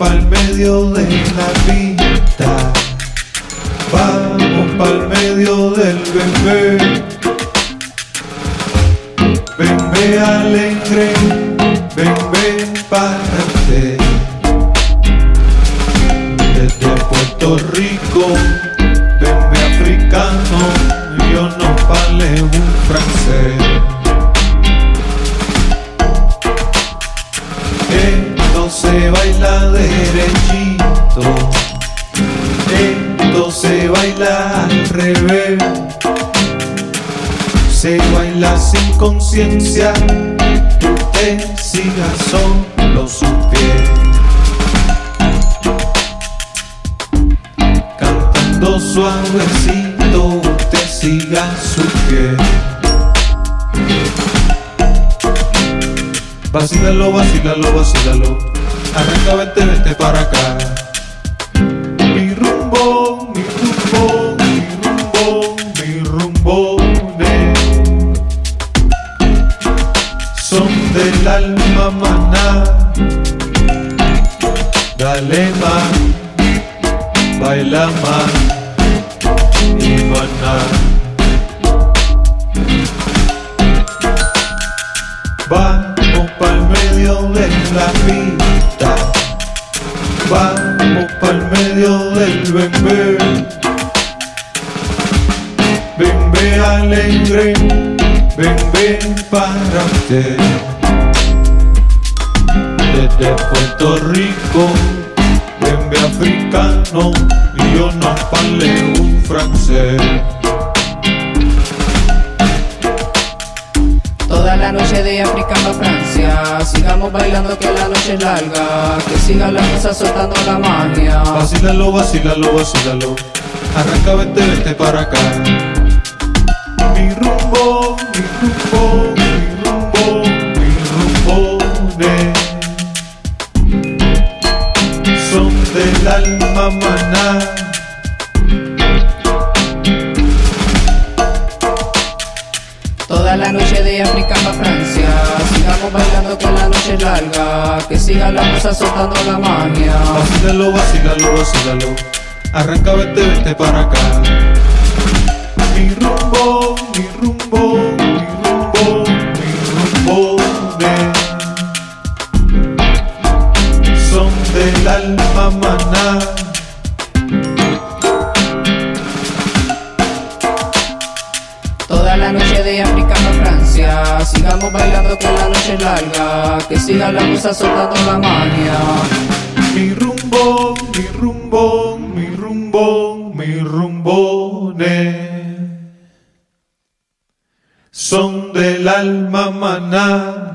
pa'l medio de la pista. Vamos pa'l medio del bebé. Ven, ve alegre, ven, para usted. Desde Puerto Rico, ven, ve africano, yo no vale un francés. Baila derechito, esto se baila al revés, se baila sin conciencia, usted siga solo sus pies. Cantando suavecito, usted siga su pie. Vacílalo, vacílalo, vacílalo. Arranca, vete, vete para acá. Mi rumbo, mi rumbo, mi rumbo, mi rumbones son del alma maná. Dale más, baila más y maná. Vamos pa'l medio de la pista. Pa'l medio del bebé. Ven, ve alegre, ven para usted. Desde Puerto Rico, ve africano, y yo no parle un francés. Francia, sigamos bailando que la noche es larga, que siga la cosa soltando la magia. Vacílalo, vacílalo, vacílalo. Arranca, vete, vete para acá. Mi rumbo, mi rumbo, mi rumbo, mi rumbones son del alma maná. De África Francia, sigamos bailando que la noche es larga, que siga la cosa soltando la magia. Vacílalo, vacílalo, vacílalo. Arranca, vete, vete para acá. Mi rumbo, mi rumbo, mi rumbo, mi rumbones son del alma maná. Toda la noche de África Sigamos bailando que la noche es larga, que siga la cosa soltando la magia. Mi rumbo, mi rumbo, mi rumbo, mi rumbones son del alma maná.